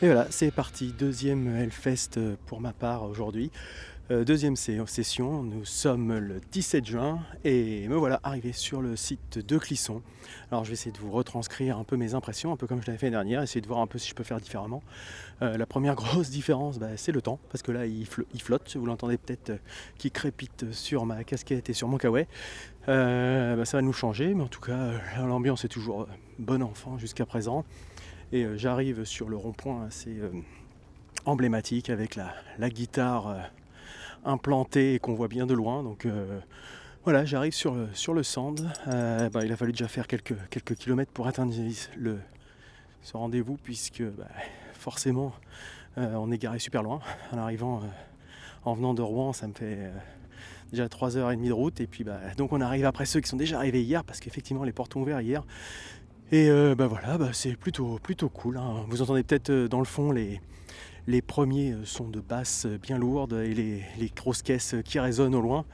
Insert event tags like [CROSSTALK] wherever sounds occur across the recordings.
Et voilà, c'est parti, deuxième Hellfest pour ma part aujourd'hui. Euh, deuxième session, nous sommes le 17 juin et me voilà arrivé sur le site de Clisson. Alors je vais essayer de vous retranscrire un peu mes impressions, un peu comme je l'avais fait dernière, essayer de voir un peu si je peux faire différemment. Euh, la première [LAUGHS] grosse différence, bah, c'est le temps, parce que là il, flotte, vous l'entendez peut-être euh, qui crépite sur ma casquette et sur mon kawaii. Bah, ça va nous changer, mais en tout cas l'ambiance est toujours bon enfant jusqu'à présent. Et j'arrive sur le rond-point assez emblématique avec la, guitare implanté et qu'on voit bien de loin. Donc euh, voilà, j'arrive sur sur le sand. Euh, bah, il a fallu déjà faire quelques, quelques kilomètres pour atteindre ce rendez-vous, puisque bah, forcément euh, on est garé super loin. En arrivant, en venant de Rouen, ça me fait déjà 3h30 de route. Et puis bah, donc on arrive après ceux qui sont déjà arrivés hier, parce qu'effectivement les portes ont ouvert hier. Et bah voilà, bah, c'est plutôt, plutôt cool. Hein. Vous entendez peut-être dans le fond les, les premiers euh, sont de basses bien lourdes et les, grosses caisses qui résonnent au loin,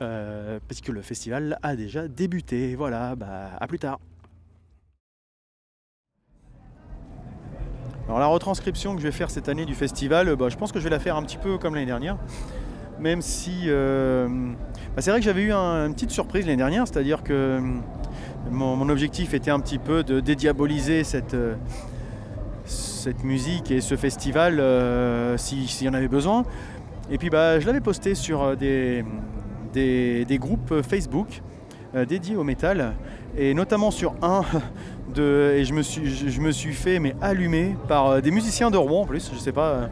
euh, parce que le festival a déjà débuté. Voilà, bah, à plus tard. Alors la retranscription que je vais faire cette année du festival, bah, je pense que je vais la faire un petit peu comme l'année dernière. Même si euh, c'est vrai que j'avais eu une petite surprise l'année dernière, c'est-à-dire que mon, objectif était un petit peu de dédiaboliser cette, cette musique et ce festival euh, s'il y en avait besoin. Et puis bah, je l'avais posté sur euh, des, des, groupes Facebook euh, dédiés au métal, et notamment sur un [LAUGHS] de, et je me suis, je, me suis fait mais allumer par des musiciens de Rouen en plus, je sais pas,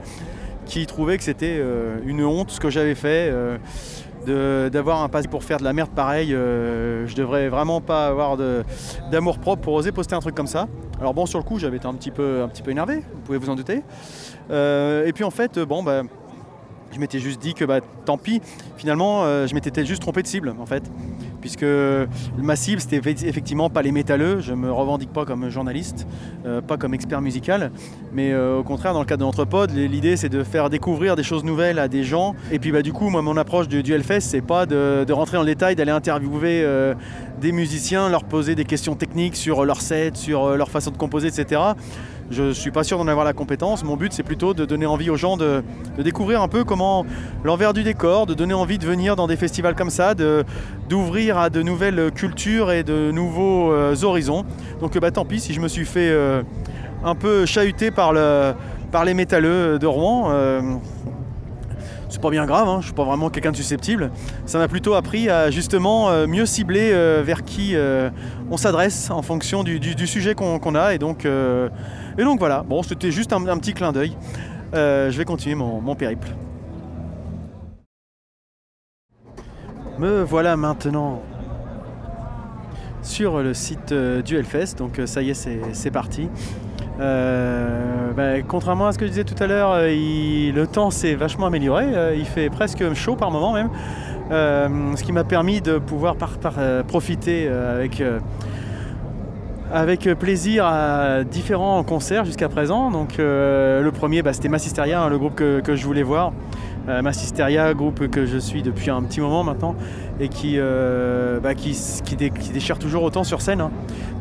qui trouvaient que c'était une honte ce que j'avais fait d'avoir un passé pour faire de la merde pareil. je devrais vraiment pas avoir d'amour propre pour oser poster un truc comme ça. Alors bon, sur le coup, j'avais été un petit peu, un petit peu énervé, vous pouvez vous en douter. Euh, et puis en fait, bon, bah, je m'étais juste dit que bah, tant pis, finalement, euh, je m'étais juste trompé de cible en fait. Puisque ma cible, c'était effectivement pas les métalleux, je me revendique pas comme journaliste, euh, pas comme expert musical, mais au contraire, dans le cadre de l'idée c'est de faire découvrir des choses nouvelles à des gens. Et puis bah, du coup, moi, mon approche du, du Hellfest, c'est pas de, rentrer dans le détail, d'aller interviewer des musiciens, leur poser des questions techniques sur leur set, sur euh, leur façon de composer, etc. Je ne suis pas sûr d'en avoir la compétence. Mon but, c'est plutôt de donner envie aux gens de, découvrir un peu comment l'envers du décor, de donner envie de venir dans des festivals comme ça, d'ouvrir à de nouvelles cultures et de nouveaux euh, horizons. Donc bah, tant pis si je me suis fait euh, un peu chahuter par, par les métalleux de Rouen c'est pas bien grave, hein, je suis pas vraiment quelqu'un de susceptible. Ça m'a plutôt appris à justement euh, mieux cibler euh, vers qui euh, on s'adresse en fonction du, sujet qu'on a. Et donc, et donc voilà, bon, c'était juste un, petit clin d'œil. je vais continuer mon, périple. Me voilà maintenant sur le site du Hellfest, donc ça y est, c'est parti. Euh, bah, contrairement à ce que je disais tout à l'heure, euh, le temps s'est vachement amélioré. Euh, il fait presque chaud par moment même. ce qui m'a permis de pouvoir profiter avec, avec plaisir à différents concerts jusqu'à présent. Donc le premier bah, c'était Massisteria, hein, le groupe que, je voulais voir. Massisteria, groupe que je suis depuis un petit moment maintenant et qui, bah, qui, déchire toujours autant sur scène. Hein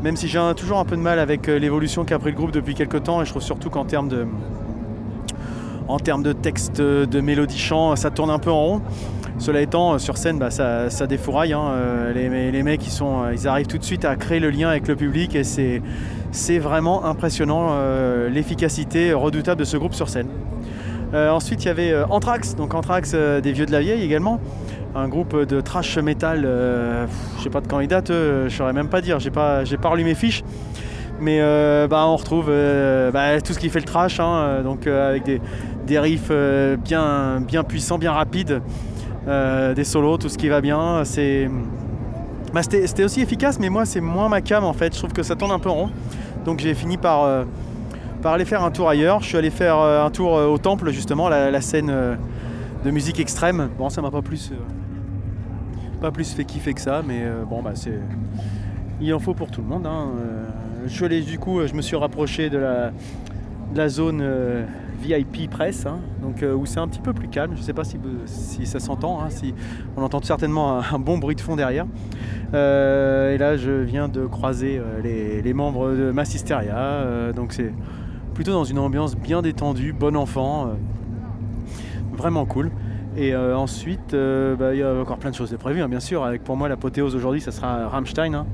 même si j'ai toujours un peu de mal avec euh, l'évolution qu'a pris le groupe depuis quelques temps, et je trouve surtout qu'en termes de, en termes de texte, de mélodie chant, ça tourne un peu en rond. Cela étant, euh, sur scène, bah, ça, ça, défouraille. Hein. Euh, les, mecs, ils, arrivent tout de suite à créer le lien avec le public et c'est vraiment impressionnant l'efficacité redoutable de ce groupe sur scène. Ensuite, il y avait Anthrax, donc Anthrax des Vieux de la Vieille également un groupe de trash metal, euh, je sais pas de quand il date, euh, je saurais même pas dire, j'ai pas, j'ai pas relu mes fiches. Mais euh, bah, on retrouve bah, tout ce qui fait le trash, hein, donc avec des, riffs bien, bien puissants, bien rapides, des solos, tout ce qui va bien. C'est, bah, c'était, aussi efficace, mais moi c'est moins ma cam en fait. Je trouve que ça tourne un peu rond. Donc j'ai fini par, par aller faire un tour ailleurs. Je suis allé faire un tour au temple justement, la, scène de musique extrême. Bon, ça m'a pas plus pas plus fait kiffer que ça, mais euh, bon, bah c'est. Il en faut pour tout le monde. Hein. Euh, je du coup, je me suis rapproché de la, zone euh, VIP presse, hein. donc où c'est un petit peu plus calme. Je ne sais pas si, si ça s'entend, hein, si on entend certainement un, bon bruit de fond derrière. et là, je viens de croiser les, membres de Massisteria, donc c'est plutôt dans une ambiance bien détendue, bon enfant, vraiment cool. Et ensuite, bah, il y a encore plein de choses de prévues, hein, bien sûr. Avec pour moi l'apothéose aujourd'hui, ça sera Rammstein. Hein.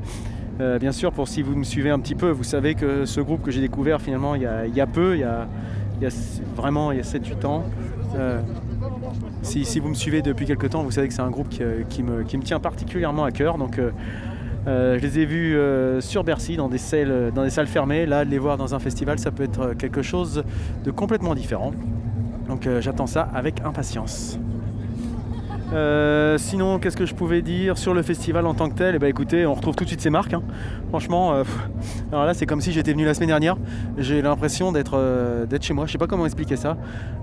bien sûr, pour si vous me suivez un petit peu, vous savez que ce groupe que j'ai découvert finalement il y, a, peu, il y a, vraiment il y a 7-8 ans. Si, vous me suivez depuis quelques temps, vous savez que c'est un groupe qui, me, tient particulièrement à cœur. Donc, euh, je les ai vus euh, sur Bercy dans des, salles, dans des salles fermées. Là, de les voir dans un festival, ça peut être quelque chose de complètement différent. Donc euh, j'attends ça avec impatience. Euh, sinon, qu'est-ce que je pouvais dire sur le festival en tant que tel? Eh ben, écoutez, on retrouve tout de suite ces marques. Hein. Franchement, euh, alors là, c'est comme si j'étais venu la semaine dernière. J'ai l'impression d'être euh, chez moi. Je sais pas comment expliquer ça.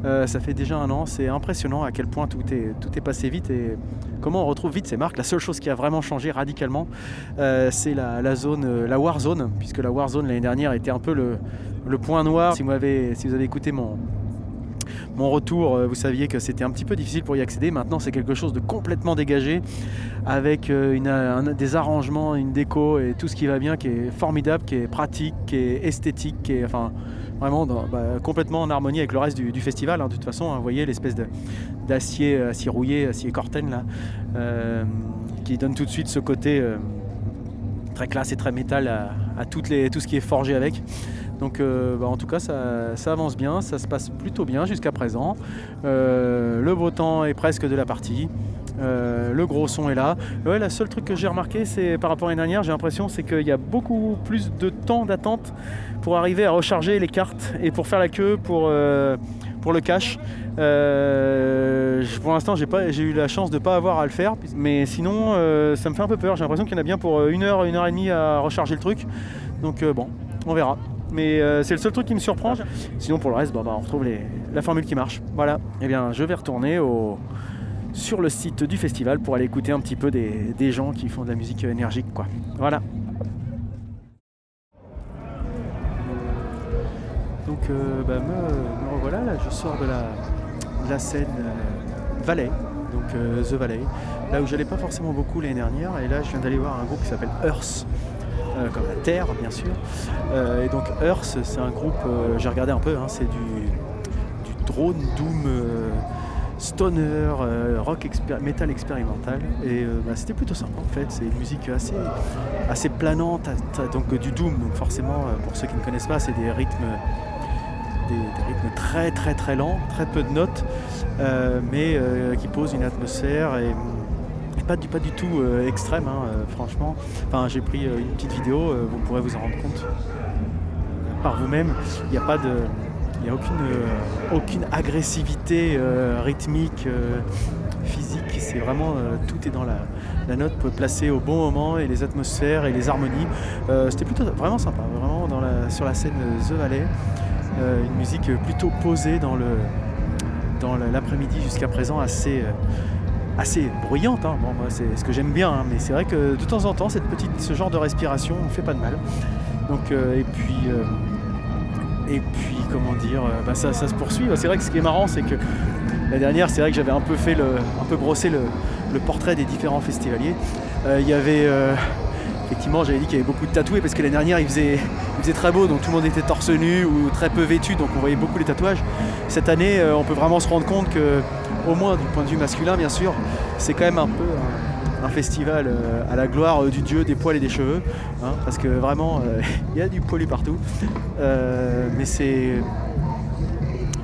ça fait déjà un an. C'est impressionnant à quel point tout est, tout est passé vite et comment on retrouve vite ces marques. La seule chose qui a vraiment changé radicalement, c'est la, zone, la Warzone, puisque la Warzone l'année dernière était un peu le, le point noir. Si vous, avez, si vous avez écouté mon, mon retour, euh, vous saviez que c'était un petit peu difficile pour y accéder. Maintenant, c'est quelque chose de complètement dégagé avec euh, des arrangements, une déco et tout ce qui va bien, qui est formidable, qui est pratique, qui est esthétique, qui est vraiment bah, complètement en harmonie avec le reste du, festival. Hein. De toute façon, hein, vous voyez l'espèce d'acier acier rouillé, acier corten là, euh, qui donne tout de suite ce côté très classe et très métal à, tout ce qui est forgé avec. Donc euh, bah, en tout cas ça, avance bien, ça se passe plutôt bien jusqu'à présent. Euh, le beau temps est presque de la partie. Euh, le gros son est là. Ouais, la seule truc que j'ai remarqué, c'est par rapport à l'année dernière, j'ai l'impression c'est qu'il y a beaucoup plus de temps d'attente pour arriver à recharger les cartes et pour faire la queue pour, pour le cash. pour l'instant, j'ai eu la chance de ne pas avoir à le faire, mais sinon, ça me fait un peu peur. J'ai l'impression qu'il y en a bien pour une heure, une heure et demie à recharger le truc. Donc bon, on verra. Mais euh, c'est le seul truc qui me surprend. Sinon, pour le reste, bah, on retrouve la formule qui marche. Voilà. Eh bien, je vais retourner sur le site du festival pour aller écouter un petit peu des, gens qui font de la musique énergique. Voilà. Donc, euh, bah, me, revoilà. Là, je sors de la, scène euh, Valley, donc The Valley, là où j'allais pas forcément beaucoup l'année dernière. Et là, je viens d'aller voir un groupe qui s'appelle Earth euh, comme la Terre bien sûr. Euh, et donc Earth, c'est un groupe, euh, j'ai regardé un peu, hein, c'est du, drone doom stoner, rock metal expérimental. Et bah, c'était plutôt sympa en fait. C'est une musique assez, assez planante, donc du doom. Donc forcément, pour ceux qui ne connaissent pas, c'est des rythmes, des, rythmes très très très lents, très peu de notes, mais qui posent une atmosphère et pas du, pas du tout euh, extrême, hein, euh, franchement. Enfin, j'ai pris euh, une petite vidéo, vous pourrez vous en rendre compte par vous-même. Il n'y a pas de. Il a aucune, aucune agressivité rythmique, physique. C'est vraiment tout est dans la, la note placée au bon moment et les atmosphères et les harmonies. C'était plutôt vraiment sympa, vraiment dans la, sur la scène The Valley. une musique plutôt posée dans le dans l'après-midi jusqu'à présent assez assez bruyante. Hein. Bon, c'est ce que j'aime bien, hein. mais c'est vrai que de temps en temps, cette petite, ce genre de respiration ne fait pas de mal. Donc, euh, et puis, euh, et puis, comment dire, euh, bah, ça, se poursuit. C'est vrai que ce qui est marrant, c'est que la dernière, c'est vrai que j'avais un peu fait le, un peu brossé le, portrait des différents festivaliers. Il y avait effectivement, j'avais dit qu'il y avait beaucoup de tatoués parce que l'année dernière il faisait, il faisait très beau, donc tout le monde était torse nu ou très peu vêtu, donc on voyait beaucoup les tatouages. Cette année, on peut vraiment se rendre compte que au moins du point de vue masculin bien sûr, c'est quand même un peu un, festival euh, à la gloire euh, du dieu des poils et des cheveux, hein, parce que vraiment euh, [LAUGHS] il y a du poilu partout, mais c'est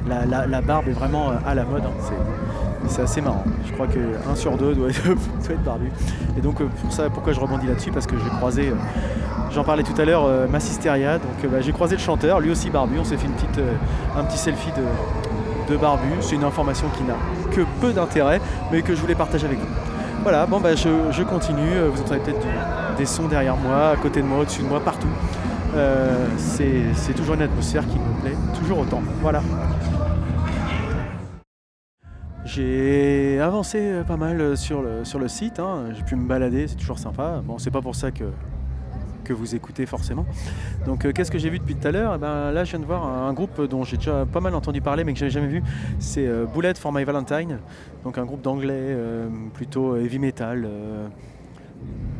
la, barbe est vraiment à la mode, hein, c'est assez marrant. Je crois qu'un sur deux [LAUGHS] doit être, barbu. Et donc pour ça, pourquoi je rebondis là-dessus? Parce que j'ai croisé, j'en parlais tout à l'heure, Massisteria. Donc bah, j'ai croisé le chanteur, lui aussi barbu. On s'est fait une petite, un petit selfie de, de barbu. C'est une information qui n'a que peu d'intérêt, mais que je voulais partager avec vous. Voilà, bon bah je, continue, vous entendez peut-être des sons derrière moi, à côté de moi, au-dessus de moi, partout. Euh, c'est toujours une atmosphère qui me plaît, toujours autant. Voilà. J'ai avancé pas mal sur le, sur le site, hein. j'ai pu me balader, c'est toujours sympa. Bon, c'est pas pour ça que que vous écoutez forcément. Donc euh, qu'est-ce que j'ai vu depuis tout à l'heure? Eh ben, Là je viens de voir un, groupe dont j'ai déjà pas mal entendu parler mais que j'avais jamais vu. C'est euh, Bullet for My Valentine, donc un groupe d'anglais euh, plutôt heavy metal.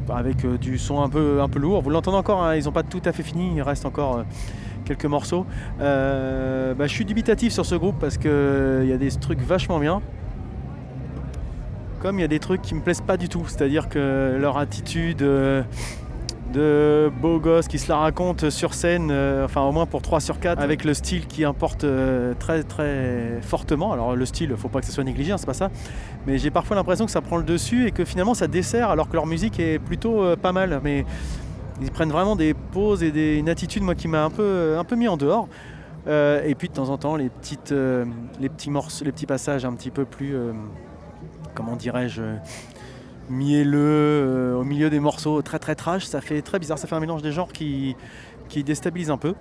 avec du son un peu, un peu lourd. Vous l'entendez encore, hein, ils n'ont pas tout à fait fini, il reste encore quelques morceaux. Bah, je suis dubitatif sur ce groupe parce qu'il y a des trucs vachement bien. Comme il y a des trucs qui me plaisent pas du tout, c'est-à-dire que leur attitude de beau gosse qui se la raconte sur scène, euh, enfin au moins pour 3 sur 4, avec le style qui importe euh, très très fortement. Alors le style, faut pas que ce soit négligé, hein, c'est pas ça. Mais j'ai parfois l'impression que ça prend le dessus et que finalement ça dessert alors que leur musique est plutôt euh, pas mal. Mais ils prennent vraiment des pauses et des, une attitude moi qui m'a un peu, un peu mis en dehors. et puis de temps en temps les, petites, les petits morceaux, les petits passages un petit peu plus, comment dirais-je, mielleux euh, au milieu des morceaux très très trash. Ça fait très bizarre, ça fait un mélange des genres qui, qui déstabilise un peu.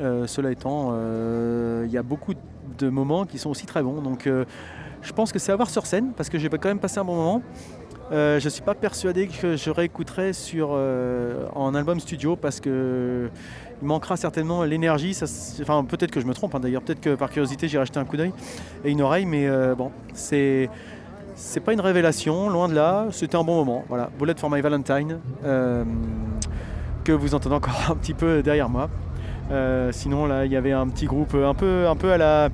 Euh, cela étant, euh, il y a beaucoup de moments qui sont aussi très bons. Donc je pense que c'est à voir sur scène parce que j'ai quand même passé un bon moment. je ne suis pas persuadé que je réécouterai sur, en album studio parce que il manquera certainement l'énergie. Enfin, peut-être que je me trompe hein, d'ailleurs, peut-être que par curiosité j'irai acheter un coup d'œil et une oreille, mais bon, c'est c'est pas une révélation, loin de là, c'était un bon moment. Voilà, Bullet for My Valentine, euh, que vous entendez encore [LAUGHS] un petit peu derrière moi. Euh, sinon, là, il y avait un petit groupe un peu, un peu à la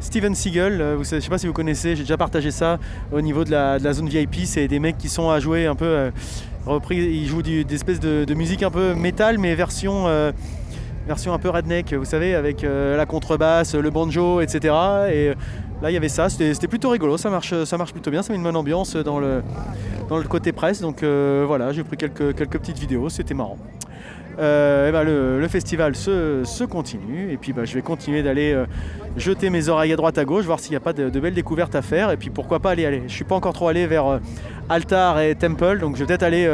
Steven Seagal. Euh, vous, je sais pas si vous connaissez, j'ai déjà partagé ça au niveau de la, zone VIP. C'est des mecs qui sont à jouer un peu repris. Ils jouent des espèces de, musique un peu métal, mais version version un peu redneck, vous savez, avec la contrebasse, le banjo, etc. Et Là, il y avait ça, c'était plutôt rigolo, ça marche, ça marche plutôt bien, ça met une bonne ambiance dans le, dans le côté presse. Donc euh, voilà, j'ai pris quelques, quelques petites vidéos, c'était marrant. Euh, ben, le, festival se, continue. Et puis ben, je vais continuer d'aller euh, jeter mes oreilles à droite à gauche, voir s'il n'y a pas de, belles découvertes à faire. Et puis pourquoi pas aller aller. Je suis pas encore trop allé vers Altar et Temple, donc je vais peut-être aller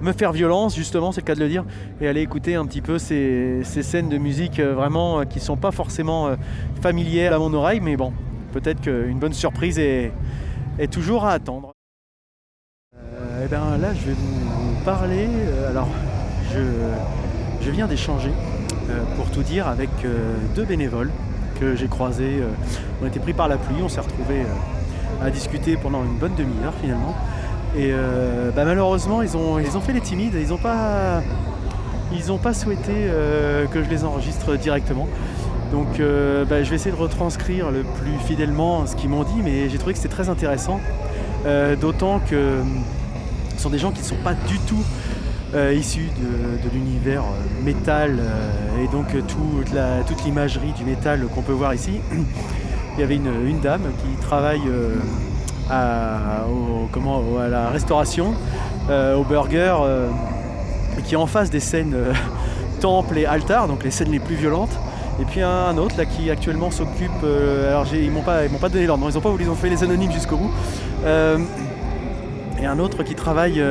me faire violence, justement, c'est le cas de le dire, et aller écouter un petit peu ces, scènes de musique euh, vraiment euh, qui ne sont pas forcément euh, familières à mon oreille, mais bon, peut-être qu'une bonne surprise est, toujours à attendre. eh bien là, je vais vous parler. alors, je, viens d'échanger, pour tout dire, avec deux bénévoles que j'ai croisés. on était pris par la pluie, on s'est retrouvés à discuter pendant une bonne demi-heure finalement. Et euh, bah, malheureusement, ils ont, ils ont fait les timides, ils n'ont pas, pas souhaité euh, que je les enregistre directement. Donc euh, bah, je vais essayer de retranscrire le plus fidèlement ce qu'ils m'ont dit, mais j'ai trouvé que c'était très intéressant. D'autant que ce sont des gens qui ne sont pas du tout issus de, l'univers métal et donc toute l'imagerie du métal qu'on peut voir ici. [CLEARS THROAT] Il y avait une dame qui travaille à, comment, à la restauration, euh, au burger, euh, qui est en face des scènes euh, [LAUGHS] temple et altar, donc les scènes les plus violentes. Et puis un, autre là qui actuellement s'occupe. alors ils m'ont pas, m'ont pas donné l'ordre, ils ont pas ils ont fait les anonymes jusqu'au bout. et un autre qui travaille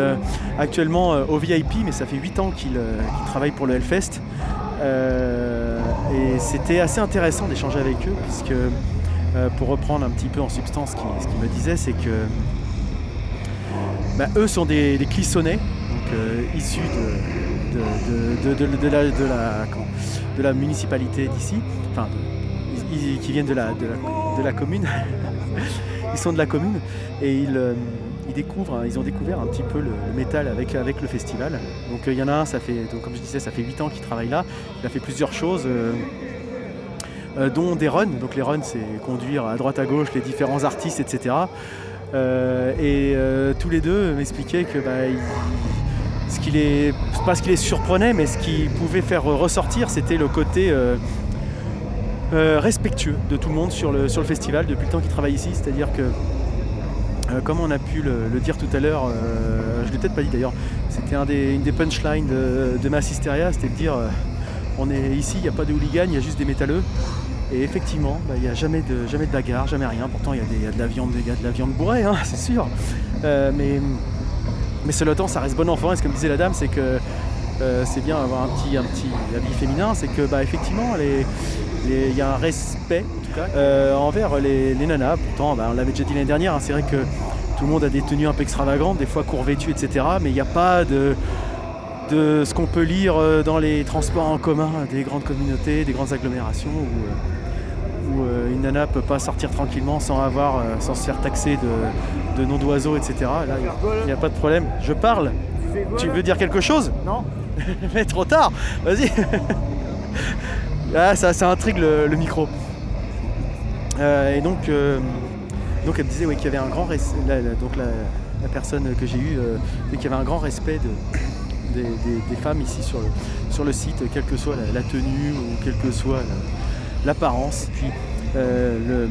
actuellement au VIP, mais ça fait 8 ans qu'il travaille pour le Hellfest. et c'était assez intéressant d'échanger avec eux, puisque euh, pour reprendre un petit peu en substance ce qu'il me disait, c'est que bah, eux sont des, clissonnets, donc, euh, issus de, la, municipalité d'ici, enfin qui viennent de la, commune. [LAUGHS] ils sont de la commune et ils, euh, découvrent, ils ont découvert un petit peu le, métal avec, le festival. Donc il y en a un, ça fait, comme je disais, ça fait 8 ans qu'il travaille là. Il a fait plusieurs choses. Euh, dont des runs. Donc les runs, c'est conduire à droite à gauche les différents artistes, etc. et euh, euh, tous les deux m'expliquaient que bah, ce qui les, pas ce qui les surprenait, mais ce qui pouvait faire ressortir, c'était le côté respectueux de tout le monde sur le, sur le festival depuis le temps qu'ils travaillent ici. C'est-à-dire que, comme on a pu le, dire tout à l'heure, je ne l'ai peut-être pas dit d'ailleurs, c'était une des punchlines de, de Massisteria, c'était de dire on est ici, il n'y a pas de hooligan, il y a juste des métalleux. Et effectivement, bah, il n'y a jamais de, jamais de bagarre, jamais rien. Pourtant, il y, a de la viande, y a de la viande bourrée, hein, [LAUGHS] c'est sûr. Euh, mais, mais cela temps, ça reste bon enfant. Et ce que me disait la dame, c'est que euh, c'est bien avoir un petit, un petit habit féminin. C'est que, bah, effectivement, il y a un respect euh, envers les, nanas. Pourtant, bah, on l'avait déjà dit l'année dernière. Hein, c'est vrai que tout le monde a des tenues un peu extravagantes, des fois court-vêtues, etc. Mais il n'y a pas de de ce qu'on peut lire dans les transports en commun des grandes communautés, des grandes agglomérations où euh, une nana peut pas sortir tranquillement sans avoir, euh, sans se faire taxer de, noms d'oiseaux, etc. Là, il n'y a, pas de problème. Je parle. Tu veux dire quelque chose? Non. [LAUGHS] Mais trop tard. Vas-y. [LAUGHS] ah, ça, ça intrigue le, micro. et donc, donc elle me disait qu'il y avait un grand respect, donc la, personne que j'ai eue, qu'il y avait un grand respect de, des, femmes ici sur le, sur le site, quelle que soit la, tenue ou quelle que soit l'apparence. Puis le,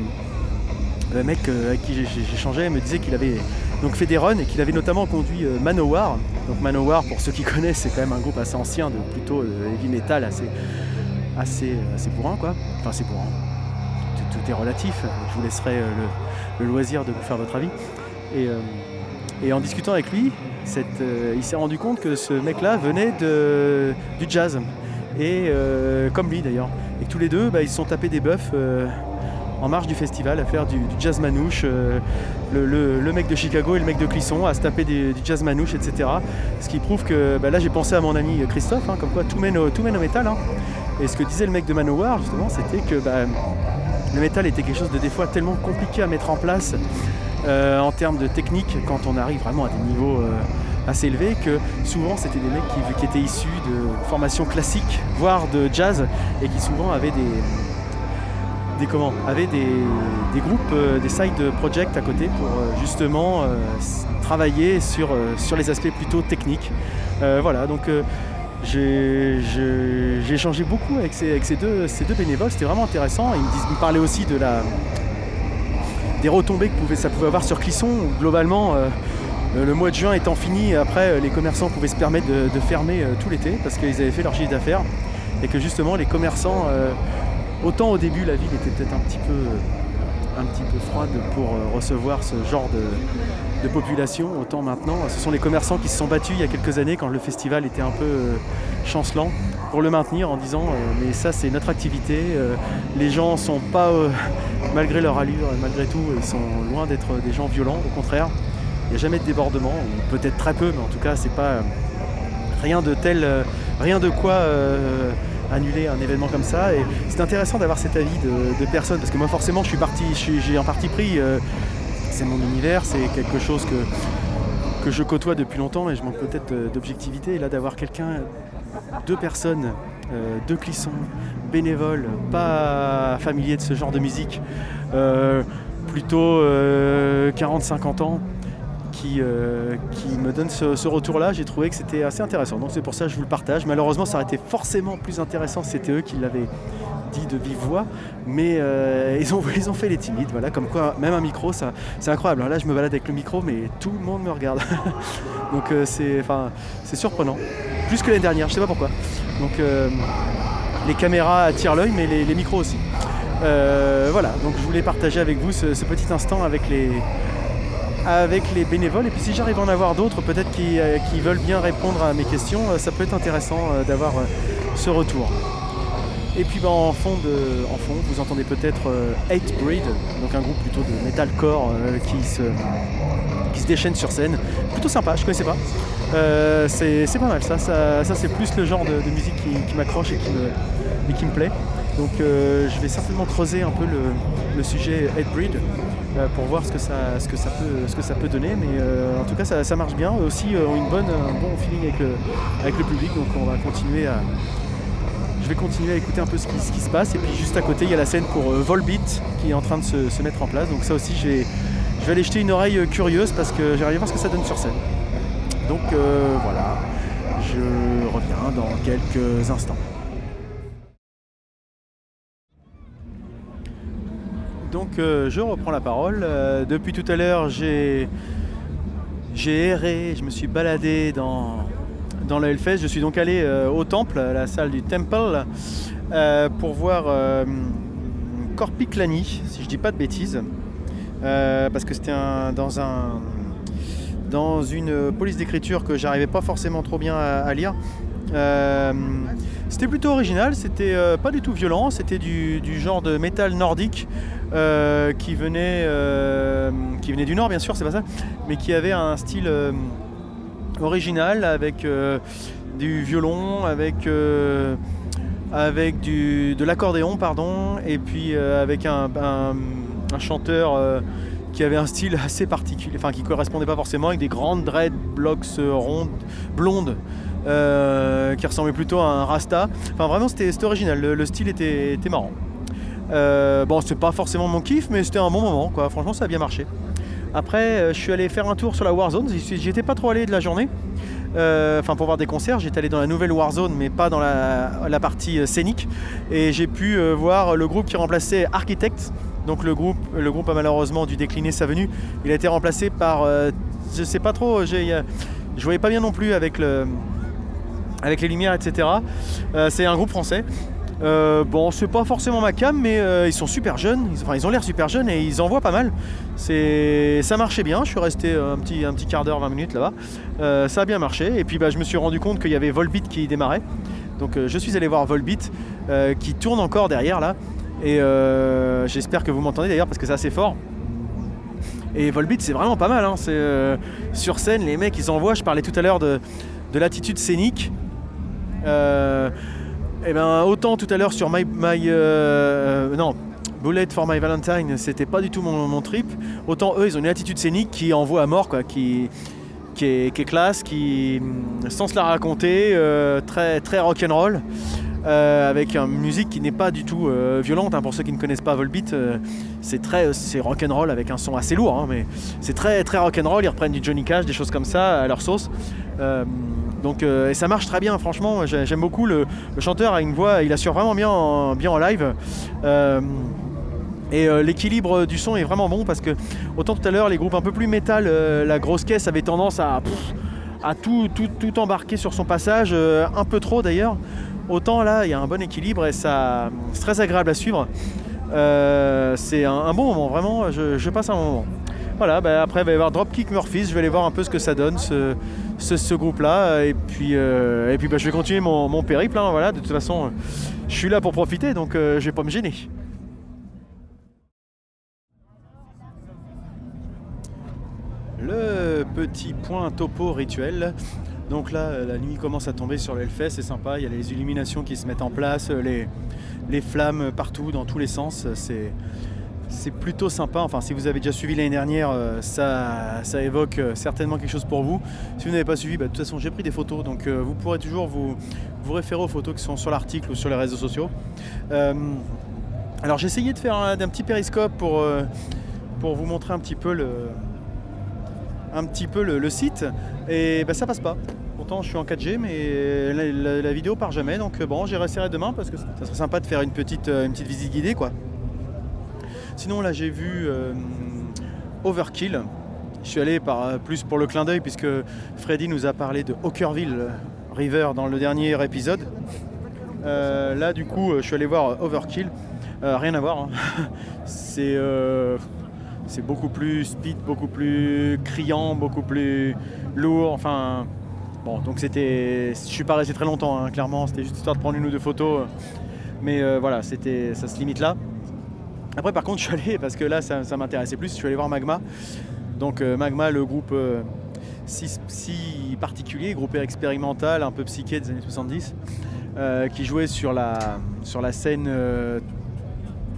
le mec avec qui changé me disait qu'il avait donc fait des runs et qu'il avait notamment conduit Manowar. Donc Manowar, pour ceux qui connaissent, c'est quand même un groupe assez ancien, de plutôt heavy metal, assez, assez, assez bourrin quoi. Enfin assez bourrin. Tout, est relatif. Je vous laisserai le, loisir de vous faire votre avis. Et, en discutant avec lui, il s'est rendu compte que ce mec-là venait du jazz. Et comme lui d'ailleurs. Et tous les deux, bah, ils se sont tapés des buffs en marge du festival à faire du, jazz manouche. Euh, le, mec de Chicago et le mec de Clisson à se taper du jazz manouche, etc. Ce qui prouve que bah là j'ai pensé à mon ami Christophe, hein, comme quoi tout mène au, tout métal. Hein. Et ce que disait le mec de Manowar justement, c'était que bah, le métal était quelque chose de des fois tellement compliqué à mettre en place euh, en termes de technique quand on arrive vraiment à des niveaux euh, assez élevés que souvent c'était des mecs qui, étaient issus de formations classiques, voire de jazz, et qui souvent avaient des, des comment avait des, groupes, euh, des side projects à côté pour euh, justement travailler sur, sur les aspects plutôt techniques. voilà, donc j'ai échangé beaucoup avec ces, avec ces, deux, ces deux bénévoles, c'était vraiment intéressant. Ils me, me parlaient aussi de la, des retombées que ça pouvait avoir sur Clisson, globalement le mois de juin étant fini, après les commerçants pouvaient se permettre de, fermer tout l'été parce qu'ils avaient fait leur chiffre d'affaires et que justement les commerçants Autant au début la ville était peut-être un petit peu un petit peu froide pour euh, recevoir ce genre de, population, autant maintenant, ce sont les commerçants qui se sont battus il y a quelques années quand le festival était un peu euh, chancelant pour le maintenir en disant euh, mais ça c'est notre activité, les gens sont pas [LAUGHS] malgré leur allure, malgré tout, ils sont loin d'être des gens violents, au contraire, il n'y a jamais de débordement, peut-être très peu, mais en tout cas c'est pas rien de tel, rien de quoi annuler un événement comme ça. C'est intéressant d'avoir cet avis de, personnes, parce que moi forcément je suis parti, j'ai un parti pris, euh, c'est mon univers, c'est quelque chose que, je côtoie depuis longtemps et je manque peut-être d'objectivité. Et là d'avoir quelqu'un, deux personnes, euh, deux clissons, bénévoles, pas familiers de ce genre de musique, euh, plutôt 40-50 ans, euh, qui, me donne ce, retour-là. J'ai trouvé que c'était assez intéressant. Donc c'est pour ça que je vous le partage. Malheureusement, ça aurait été forcément plus intéressant c'était eux qui l'avaient dit de vive voix, mais euh, ils, ont, [LAUGHS] ils ont fait les timides, voilà, comme quoi même un micro, ça, c'est incroyable. là, je me balade avec le micro, mais tout le monde me regarde. [LAUGHS] donc euh, c'est, enfin, c'est surprenant, plus que l'année dernière, je sais pas pourquoi. Donc les caméras attirent l'œil, mais les, micros aussi. voilà, donc je voulais partager avec vous ce petit instant avec les, avec les bénévoles. Et puis si j'arrive à en avoir d'autres, peut-être qui, euh, veulent bien répondre à mes questions, euh, ça peut être intéressant euh, d'avoir ce retour. Et puis bah, en, fond vous entendez peut-être Hate Breed, donc un groupe plutôt de metalcore qui, se, qui se déchaîne sur scène. Plutôt sympa, je connaissais pas. c'est pas mal, ça, ça, c'est plus le genre de, musique qui, m'accroche et, qui me, plaît. Donc je vais certainement creuser un peu le, sujet Hate Breed. Pour voir ce que ça, ce que ça, peut, ce que ça peut donner. Mais euh, en tout cas, ça, marche bien. Aussi ont une bonne, un bon feeling avec le, avec le public. Donc on va continuer à, je vais continuer à écouter un peu ce qui, se passe. Et puis juste à côté, il y a la scène pour euh, Volbeat qui est en train de se, mettre en place. Donc ça aussi, je vais, je vais aller jeter une oreille curieuse parce que j'aimerais voir ce que ça donne sur scène. Donc voilà, je reviens dans quelques instants. Donc euh, je reprends la parole. Euh, depuis tout à l'heure, j'ai erré, je me suis baladé dans, dans le Hellfest. Je suis donc allé euh, au temple, à la salle du temple, pour voir Corpiclani, si je dis pas de bêtises. parce que c'était dans un dans une police d'écriture que j'arrivais pas forcément trop bien à, lire. c'était plutôt original, c'était pas du tout violent, c'était du, du, genre de métal nordique euh, qui, venait, euh, qui venait du nord bien sûr, c'est pas ça, mais qui avait un style euh, original avec du violon, avec, avec du, de l'accordéon, pardon, et puis avec un, chanteur qui avait un style assez particulier, enfin qui correspondait pas forcément avec des grandes dreadlocks rondes, blondes, qui ressemblait plutôt à un Rasta. Enfin vraiment c'était original, le, style était, était marrant. Bon c'est pas forcément mon kiff mais c'était un bon moment quoi, franchement ça a bien marché. Après je suis allé faire un tour sur la Warzone, j'y étais pas trop allé de la journée. Enfin pour voir des concerts, j'étais allé dans la nouvelle Warzone mais pas dans la, partie scénique. Et j'ai pu voir le groupe qui remplaçait Architect. Donc le groupe, le groupe a malheureusement dû décliner sa venue. Il a été remplacé par, je sais pas trop, je voyais pas bien non plus avec, le, avec les lumières, etc. Euh, c'est un groupe français. Euh, bon, c'est pas forcément ma cam, mais euh, ils sont super jeunes. Enfin, ils ont l'air super jeunes et ils envoient pas mal. C'est, ça marchait bien. Je suis resté un petit, un petit quart d'heure, 20 minutes là-bas. ça a bien marché. Et puis, bah, je me suis rendu compte qu'il y avait Volbeat qui démarrait. Donc, je suis allé voir Volbeat qui tourne encore derrière là. Et j'espère que vous m'entendez d'ailleurs parce que c'est assez fort. Et Volbeat, c'est vraiment pas mal. Hein. C'est, euh, sur scène, les mecs, ils envoient. Je parlais tout à l'heure de, l'attitude scénique. euh, eh ben, autant tout à l'heure sur My. Euh, non, Bullet for My Valentine, c'était pas du tout mon, trip. Autant eux, ils ont une attitude scénique qui envoie à mort, quoi, qui, qui, est, classe, qui, sans se la raconter, très, très rock'n'roll. Euh, avec une musique qui n'est pas du tout euh, violente. Hein. pour ceux qui ne connaissent pas Volbeat, euh, c'est très c'est rock'n'roll avec un son assez lourd, hein, mais c'est très très rock'n'roll. Ils reprennent du Johnny Cash, des choses comme ça à leur sauce. Donc et ça marche très bien, franchement. J'aime beaucoup le, chanteur a une voix, il assure vraiment bien en, bien en live. Et l'équilibre du son est vraiment bon parce que autant tout à l'heure les groupes un peu plus métal, la grosse caisse avait tendance à, à tout, tout, tout, embarquer sur son passage, un peu trop d'ailleurs. Autant là, il y a un bon équilibre et ça, c'est très agréable à suivre. Euh, c'est un, bon moment, vraiment, je, passe un moment. Voilà, bah, après il va y avoir Dropkick Murphys, je vais aller voir un peu ce que ça donne ce, groupe-là. Et puis, euh, et puis bah, je vais continuer mon, périple. Hein, voilà. De toute façon, je suis là pour profiter, donc euh, je vais pas me gêner. Le petit point topo rituel. Donc là, la nuit commence à tomber sur l'Elfest, c'est sympa, il y a les illuminations qui se mettent en place, les, les flammes partout, dans tous les sens. C'est, c'est plutôt sympa. Enfin, si vous avez déjà suivi l'année dernière, euh, ça, évoque euh, certainement quelque chose pour vous. Si vous n'avez pas suivi, bah, de toute façon, j'ai pris des photos, donc euh, vous pourrez toujours vous, référer aux photos qui sont sur l'article ou sur les réseaux sociaux. alors, j'ai essayé de faire un, petit périscope pour, vous montrer un petit peu le, site, et bah, ça passe pas je suis en 4G, mais la, vidéo part jamais. Donc bon, j'y resterai demain parce que ça serait sympa de faire une petite, une petite visite guidée. quoi. Sinon, là, j'ai vu euh, Overkill. Je suis allé par, euh, plus pour le clin d'œil puisque Freddy nous a parlé de Hawkerville River dans le dernier épisode. là, du coup, je suis allé voir Overkill. rien à voir. Hein. [LAUGHS] C'est beaucoup plus speed, beaucoup plus criant, beaucoup plus lourd. Enfin, Bon, donc c'était. Je suis pas resté très longtemps, hein, clairement, c'était juste histoire de prendre une ou deux photos. Mais euh, voilà, c'était, ça se limite là. Après, par contre, je suis allé, parce que là, ça, m'intéressait plus, je suis allé voir Magma. Donc, euh, Magma, le groupe euh, si, particulier, groupe expérimental, un peu psyché des années 70, qui jouait sur la, sur la scène.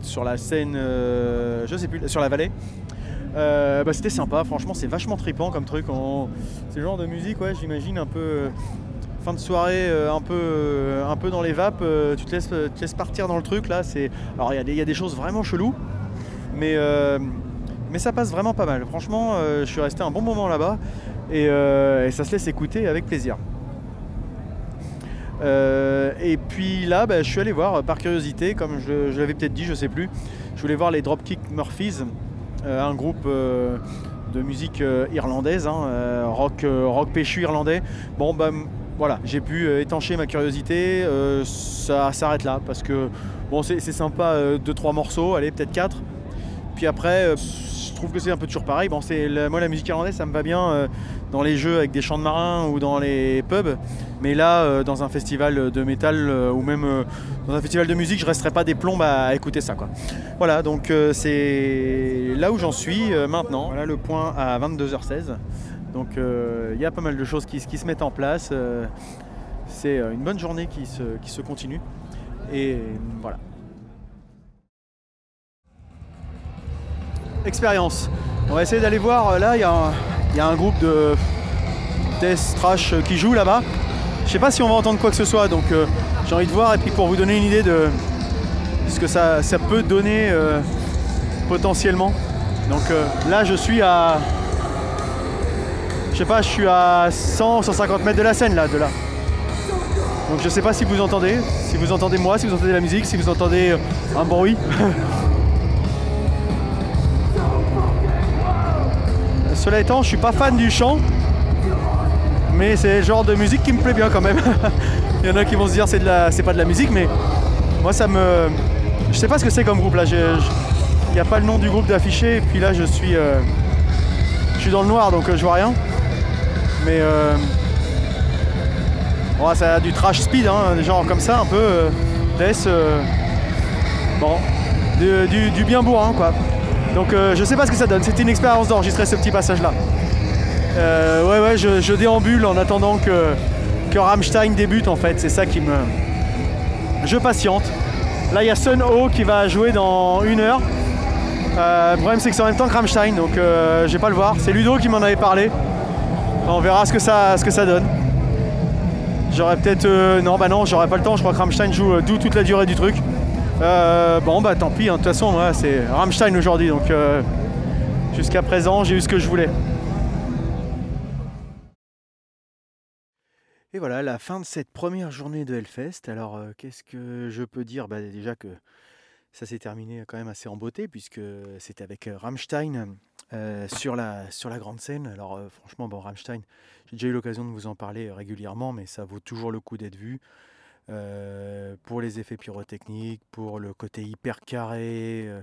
sur la scène. je sais plus, sur la vallée. Euh, bah, c'était sympa, franchement c'est vachement tripant comme truc. C'est le genre de musique, ouais, j'imagine un peu euh, fin de soirée, euh, un, peu, un peu dans les vapes, tu, te laisses, te laisses partir dans le truc là. Alors il y, y, a des choses vraiment cheloues, mais, mais ça passe vraiment pas mal. Franchement, je suis resté un bon moment là-bas et, ça se laisse écouter avec plaisir. et puis là, bah, je suis allé voir par curiosité, comme je, l'avais peut-être dit, je sais plus. Je voulais voir les Dropkick Murphys. Euh, un groupe euh, de musique euh, irlandaise, hein, rock, rock péchu irlandais. Bon, bah, voilà, j'ai pu étancher ma curiosité. ça s'arrête là parce que bon, c'est sympa, 2-3 morceaux, allez, peut-être 4. Puis après, je trouve que c'est un peu toujours pareil. Bon, moi, la musique irlandaise, ça me va bien dans les jeux avec des chants de marins ou dans les pubs. Mais là, euh, dans un festival de métal euh, ou même euh, dans un festival de musique, je resterai pas des plombes à, écouter ça. Voilà, donc c'est là où j'en suis maintenant. Voilà le point à 22h16. Donc il y a pas mal de choses qui, se mettent en place. c'est une bonne journée qui se, qui se continue. Et voilà. Expérience. On va essayer d'aller voir. Là, il y a un il y a un groupe de death trash qui joue là-bas. Je sais pas si on va entendre quoi que ce soit, donc j'ai envie de voir et puis pour vous donner une idée de ce que ça, ça peut donner potentiellement. Donc là je suis à. Je sais pas, je suis à 100, 150 mètres de la scène là, de là. Donc je sais pas si vous entendez, si vous entendez moi, si vous entendez la musique, si vous entendez un bruit. [LAUGHS] Cela étant, je suis pas fan du chant, mais c'est le genre de musique qui me plaît bien quand même. [LAUGHS] Il y en a qui vont se dire c'est c'est pas de la musique, mais moi ça me, je sais pas ce que c'est comme groupe là. Il n'y a pas le nom du groupe d'affiché, et puis là je suis, euh, je suis dans le noir donc euh, je vois rien. Mais euh, ça a du trash speed, hein, genre comme ça un peu death, bon, du, bien bourrin quoi. Donc euh, je sais pas ce que ça donne. C'était une expérience d'enregistrer ce petit passage-là. Euh, ouais, ouais, je, déambule en attendant que, que Rammstein débute en fait. C'est ça qui me. Je patiente. Là, il y a Sun Ho qui va jouer dans une heure. Euh, le problème, c'est que c'est en même temps que Rammstein, donc je vais pas le voir. C'est Ludo qui m'en avait parlé. On verra ce que ça, ce que ça donne. J'aurais peut-être. non, bah non, j'aurais pas le temps. Je crois que Rammstein joue d'où toute la durée du truc. Euh, bon bah tant pis, hein. de toute façon moi c'est Rammstein aujourd'hui donc euh, jusqu'à présent j'ai eu ce que je voulais. Et voilà la fin de cette première journée de Hellfest. Alors euh, qu'est-ce que je peux dire? Bah, Déjà que ça s'est terminé quand même assez en beauté puisque c'était avec Rammstein sur, la, sur la grande scène. Alors franchement bon Rammstein, j'ai déjà eu l'occasion de vous en parler régulièrement mais ça vaut toujours le coup d'être vu. Euh, pour les effets pyrotechniques, pour le côté hyper carré, euh,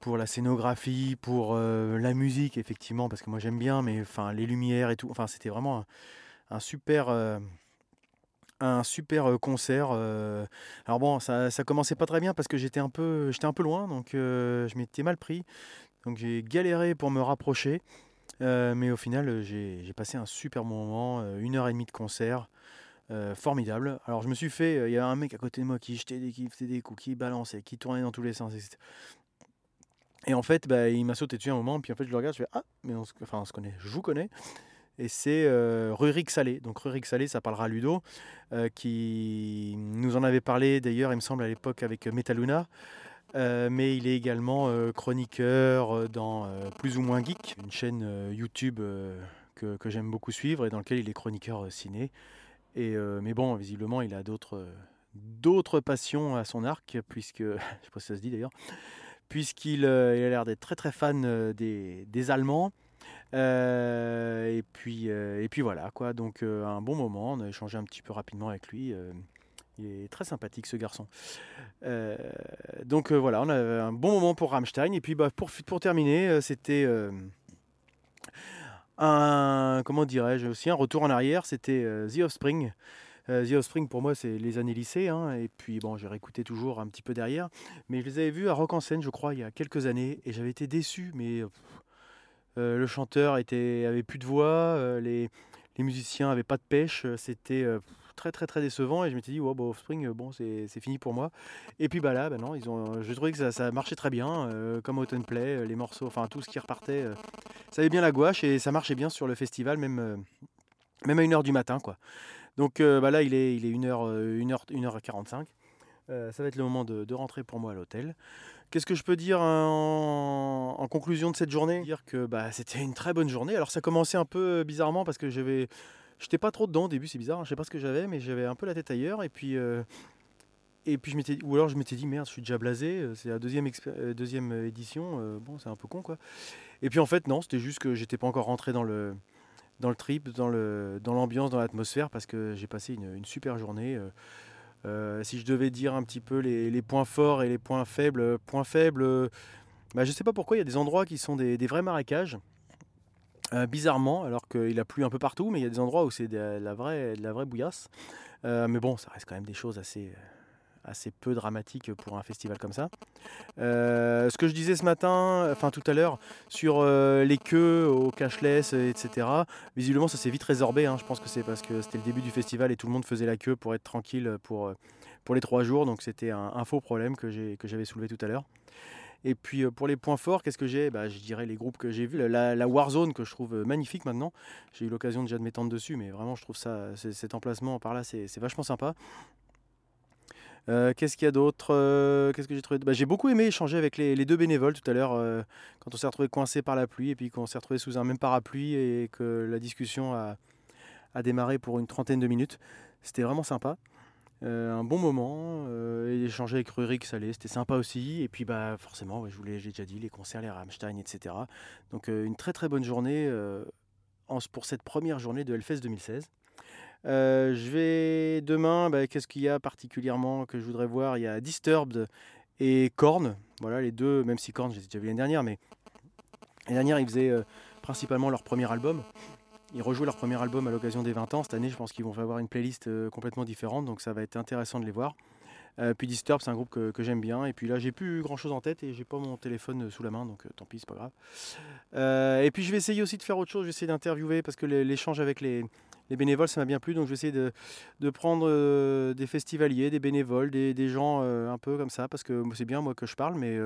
pour la scénographie, pour euh, la musique effectivement, parce que moi j'aime bien, mais enfin les lumières et tout, enfin c'était vraiment un, super un super concert. alors bon, ça, ça commençait pas très bien parce que j'étais un peu, j'étais un peu loin, donc je m'étais mal pris. Donc j'ai galéré pour me rapprocher. mais au final, j'ai passé un super moment, une heure et demie de concert. Euh, formidable. Alors je me suis fait, euh, il y a un mec à côté de moi qui jetait des, qui des coups, qui balançait, qui tournait dans tous les sens. Et en fait, bah, il m'a sauté dessus un moment, puis en fait je le regarde, je fais Ah, mais on se, enfin, on se connaît, je vous connais. Et c'est euh, Rurik Salé. Donc Rurik Salé, ça parlera à Ludo, qui nous en avait parlé d'ailleurs, il me semble, à l'époque avec Metaluna. Mais il est également chroniqueur dans Plus ou moins Geek, une chaîne YouTube que, j'aime beaucoup suivre et dans laquelle il est chroniqueur ciné. Euh, mais bon, visiblement, il a d'autres, passions à son arc, puisque, [LAUGHS] je sais pas si ça se dit d'ailleurs, puisqu'il euh, a l'air d'être très très fan euh, des, des Allemands. et, puis, et puis voilà, quoi. Donc un bon moment, on a échangé un petit peu rapidement avec lui. Il est très sympathique ce garçon. donc voilà, on a un bon moment pour Rammstein. Et puis bah, pour, terminer, c'était un, comment dirais-je, aussi un retour en arrière, c'était euh, The Offspring. Euh, The Offspring, pour moi, c'est les années lycée. Hein, et puis, bon, j'ai réécouté toujours un petit peu derrière. Mais je les avais vus à Rock en scène, je crois, il y a quelques années. Et j'avais été déçu. Mais euh, le chanteur était, avait plus de voix. les, les musiciens avaient pas de pêche. C'était très très très décevant et je m'étais dit wow, bah, Offspring euh, bon c'est fini pour moi. Et puis bah là bah non ils ont je trouvais que ça, ça marchait très bien euh, comme Autumn Play euh, les morceaux enfin tout ce qui repartait ça avait bien la gouache et ça marchait bien sur le festival même même à 1h du matin quoi. Donc bah là il est il est 1h 1h 1h45 ça va être le moment de, rentrer pour moi à l'hôtel. Qu'est-ce que je peux dire en, en, conclusion de cette journée? Dire que bah, c'était une très bonne journée. Alors ça commençait un peu bizarrement parce que j'avais J'étais pas trop dedans au début, c'est bizarre, je sais pas ce que j'avais, mais j'avais un peu la tête ailleurs. Et puis, euh, et puis je m'étais, ou alors je m'étais dit merde, je suis déjà blasé, euh, c'est la deuxième, euh, deuxième édition, bon, c'est un peu con quoi. Et puis en fait, non, c'était juste que j'étais pas encore rentré dans le, dans le trip, dans, le, dans l'ambiance, dans l'atmosphère, parce que j'ai passé une, super journée. si je devais dire un petit peu les, les, points forts et les points faibles, points faibles, bah, je sais pas pourquoi il y a des endroits qui sont des, des vrais marécages. Euh, bizarrement, alors qu'il a plu un peu partout, mais il y a des endroits où c'est de la vraie, bouillasse. Euh, mais bon, ça reste quand même des choses assez, assez peu dramatiques pour un festival comme ça. Euh, ce que je disais ce matin, enfin tout à l'heure, sur les queues au cashless, etc. Visiblement, ça s'est vite résorbé. Hein. Je pense que c'est parce que c'était le début du festival et tout le monde faisait la queue pour être tranquille pour, les trois jours. Donc c'était un, faux problème que j'avais soulevé tout à l'heure. Et puis pour les points forts, qu'est-ce que j'ai? Bah, Je dirais les groupes que j'ai vus, la, Warzone que je trouve magnifique maintenant. J'ai eu l'occasion déjà de m'étendre dessus, mais vraiment je trouve ça, cet emplacement par là, c'est vachement sympa. Qu'est-ce qu'il y a d'autre Qu'est-ce que j'ai trouvé? Bah, J'ai beaucoup aimé échanger avec les, deux bénévoles tout à l'heure quand on s'est retrouvé coincé par la pluie et puis qu'on s'est retrouvé sous un même parapluie et que la discussion a, a démarré pour une trentaine de minutes. C'était vraiment sympa. Euh, un bon moment. Euh, échanger avec Rurik Salé, c'était sympa aussi. Et puis bah forcément, je vous l'ai déjà dit, les concerts, les Rammstein, etc. Donc euh, une très très bonne journée pour cette première journée de Hellfest 2016. je vais demain, bah, qu'est-ce qu'il y a particulièrement que je voudrais voir? Il y a Disturbed et Korn. Voilà les deux, même si Korn, j'ai déjà vu l'année dernière, mais l'année dernière, ils faisaient principalement leur premier album. Ils rejouent leur premier album à l'occasion des 20 ans. Cette année, je pense qu'ils vont avoir une playlist euh, complètement différente, donc ça va être intéressant de les voir. Euh, puis Disturb, c'est un groupe que, j'aime bien. Et puis là, j'ai plus grand chose en tête et j'ai pas mon téléphone euh, sous la main, donc tant pis, c'est pas grave. et puis je vais essayer aussi de faire autre chose. Je vais essayer d'interviewer parce que l'échange avec les, bénévoles, ça m'a bien plu. Donc je vais essayer de, prendre des festivaliers, des bénévoles, des, gens un peu comme ça, parce que c'est bien moi que je parle, mais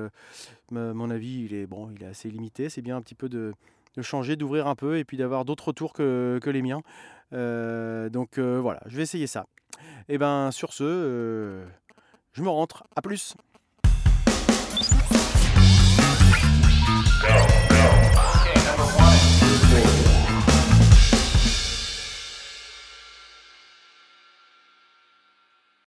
mon avis, il est bon, il est assez limité. C'est bien un petit peu de de changer, d'ouvrir un peu et puis d'avoir d'autres tours que, les miens. Euh, donc euh, voilà, je vais essayer ça. Et ben sur ce, euh, je me rentre. À plus.